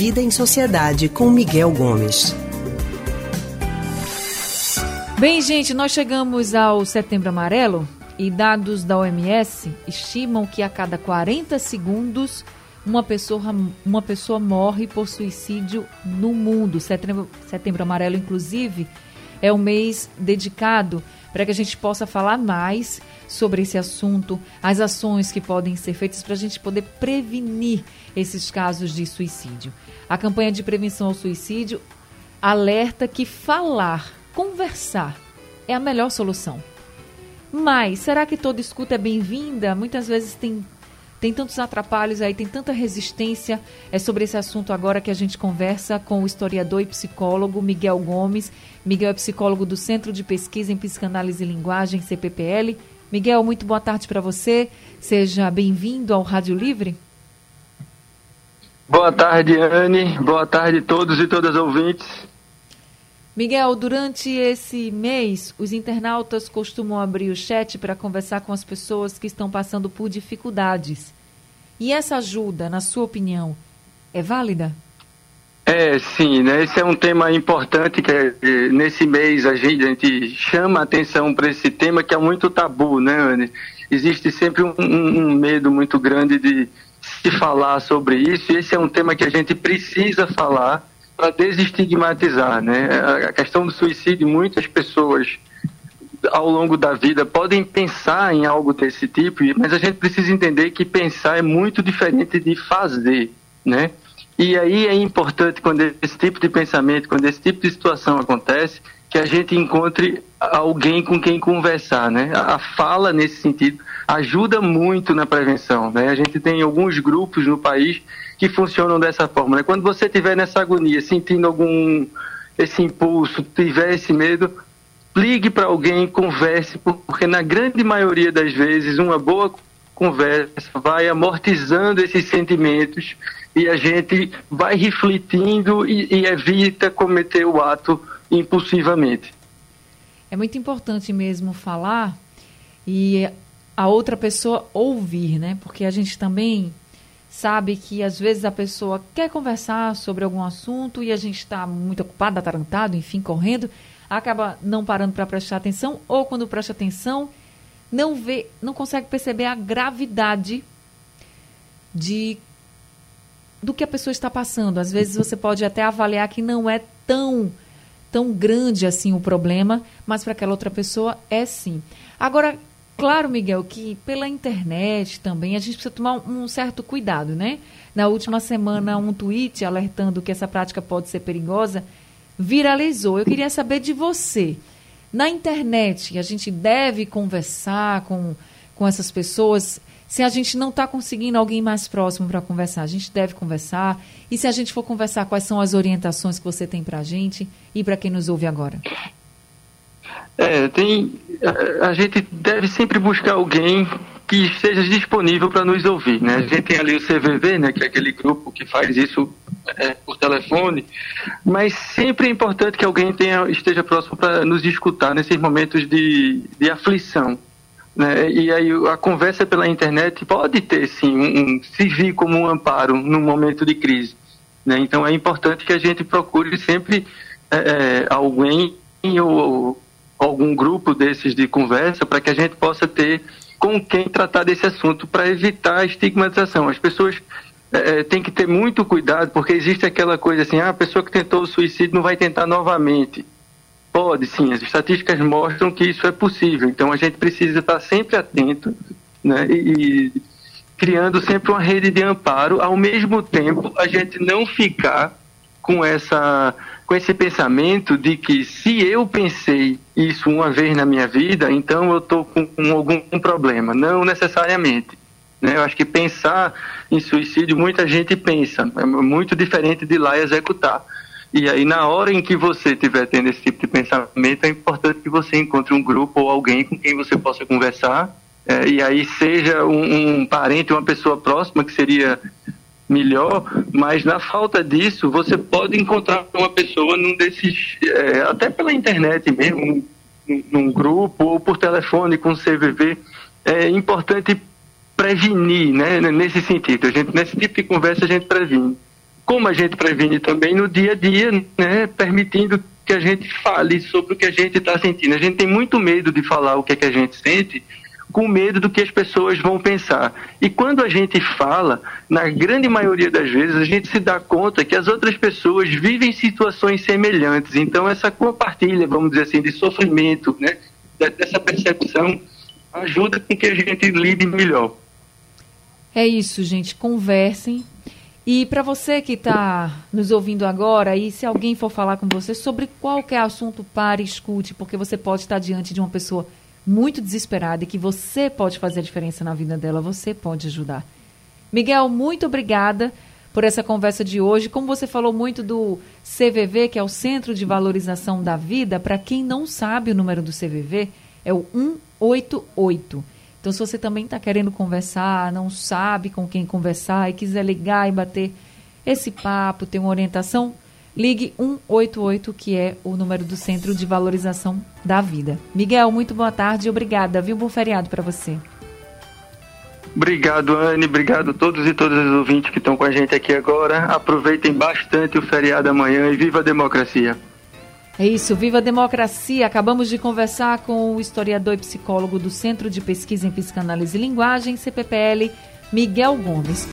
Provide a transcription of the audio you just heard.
Vida em Sociedade com Miguel Gomes. Bem, gente, nós chegamos ao Setembro Amarelo e dados da OMS estimam que a cada 40 segundos uma pessoa, uma pessoa morre por suicídio no mundo. Setembro, Setembro Amarelo, inclusive, é um mês dedicado para que a gente possa falar mais sobre esse assunto, as ações que podem ser feitas para a gente poder prevenir esses casos de suicídio. A campanha de prevenção ao suicídio alerta que falar, conversar é a melhor solução. Mas será que toda escuta é bem-vinda? Muitas vezes tem tem tantos atrapalhos aí, tem tanta resistência. É sobre esse assunto agora que a gente conversa com o historiador e psicólogo Miguel Gomes. Miguel é psicólogo do Centro de Pesquisa em Psicanálise e Linguagem, CPPL. Miguel, muito boa tarde para você. Seja bem-vindo ao Rádio Livre. Boa tarde, Anne. Boa tarde a todos e todas ouvintes. Miguel, durante esse mês, os internautas costumam abrir o chat para conversar com as pessoas que estão passando por dificuldades. E essa ajuda, na sua opinião, é válida? É, sim, né? Esse é um tema importante que é, nesse mês a gente, a gente chama atenção para esse tema que é muito tabu, né, Anne? Existe sempre um, um medo muito grande de se falar sobre isso, e esse é um tema que a gente precisa falar para desestigmatizar, né? A questão do suicídio, muitas pessoas ao longo da vida podem pensar em algo desse tipo, mas a gente precisa entender que pensar é muito diferente de fazer, né? E aí é importante quando esse tipo de pensamento, quando esse tipo de situação acontece, que a gente encontre alguém com quem conversar, né? A fala nesse sentido ajuda muito na prevenção, né? A gente tem alguns grupos no país que funcionam dessa forma. Né? Quando você estiver nessa agonia, sentindo algum esse impulso, tiver esse medo, ligue para alguém, converse, porque na grande maioria das vezes uma boa conversa vai amortizando esses sentimentos e a gente vai refletindo e, e evita cometer o ato impulsivamente. É muito importante mesmo falar e a outra pessoa ouvir, né? Porque a gente também sabe que às vezes a pessoa quer conversar sobre algum assunto e a gente está muito ocupado, atarantado, enfim, correndo, acaba não parando para prestar atenção ou quando presta atenção não vê, não consegue perceber a gravidade de do que a pessoa está passando. Às vezes você pode até avaliar que não é tão tão grande assim o problema, mas para aquela outra pessoa é sim. Agora, Claro, Miguel, que pela internet também a gente precisa tomar um certo cuidado, né? Na última semana, um tweet alertando que essa prática pode ser perigosa viralizou. Eu queria saber de você. Na internet, a gente deve conversar com, com essas pessoas. Se a gente não está conseguindo alguém mais próximo para conversar, a gente deve conversar. E se a gente for conversar, quais são as orientações que você tem para a gente e para quem nos ouve agora? É, tem. A, gente deve sempre buscar alguém que esteja disponível para nos ouvir, né? A gente tem ali o CVV, né, que é aquele grupo que faz isso é, por telefone, mas sempre é importante que alguém tenha, esteja próximo para nos escutar nesses momentos de, de aflição. Né? E aí a conversa pela internet pode ter, sim, um, um, servir como um amparo num momento de crise. Né? Então é importante que a gente procure sempre é, é alguém ou algum grupo desses de conversa para que a gente possa ter com quem tratar desse assunto para evitar a estigmatização. As pessoas é, têm que ter muito cuidado porque existe aquela coisa assim, ah, a pessoa que tentou o suicídio não vai tentar novamente. Pode, sim, as estatísticas mostram que isso é possível. Então a gente precisa estar sempre atento né, e, e criando sempre uma rede de amparo, ao mesmo tempo a gente não ficar com essa com esse pensamento de que se eu pensei isso uma vez na minha vida, então eu estou com, com, algum problema. Não necessariamente. Né? Eu acho que pensar em suicídio, muita gente pensa, é muito diferente de ir lá executar. E aí, na hora em que você estiver tendo esse tipo de pensamento, é importante que você encontre um grupo ou alguém com quem você possa conversar. É, e aí, seja um, um parente, uma pessoa próxima, que seria melhor, mas na falta disso, você pode encontrar uma pessoa num desses, é, até pela internet mesmo, num, num, grupo ou por telefone com CVV. É importante prevenir, né, nesse sentido. A gente, nesse tipo de conversa, a gente previne. como a gente previne também no dia a dia, né, permitindo que a gente fale sobre o que a gente está sentindo. A gente tem muito medo de falar o que, é que a gente sente, com medo do que as pessoas vão pensar. E quando a gente fala, na grande maioria das vezes, a gente se dá conta que as outras pessoas vivem situações semelhantes. Então, essa compartilha, vamos dizer assim, de sofrimento, né, dessa percepção, ajuda com que a gente lide melhor. É isso, gente. Conversem. E para você que está nos ouvindo agora, e se alguém for falar com você sobre qualquer assunto, pare escute, porque você pode estar diante de uma pessoa muito desesperada e que você pode fazer a diferença na vida dela, você pode ajudar. Miguel, muito obrigada por essa conversa de hoje. Como você falou muito do CVV, que é o Centro de Valorização da Vida, para quem não sabe o número do CVV, é o 188. Então, se você também está querendo conversar, não sabe com quem conversar e quiser ligar e bater esse papo, ter uma orientação, ligue 188, que é o número do Centro de Valorização da Vida. Miguel, muito boa tarde e obrigada, viu? Bom feriado para você. Obrigado, Anne. Obrigado a todos e todas os ouvintes que estão com a gente aqui agora. Aproveitem bastante o feriado amanhã e viva a democracia. É isso, viva a democracia. Acabamos de conversar com o historiador e psicólogo do Centro de Pesquisa em Psicanálise e Linguagem, CPPL, Miguel Gomes.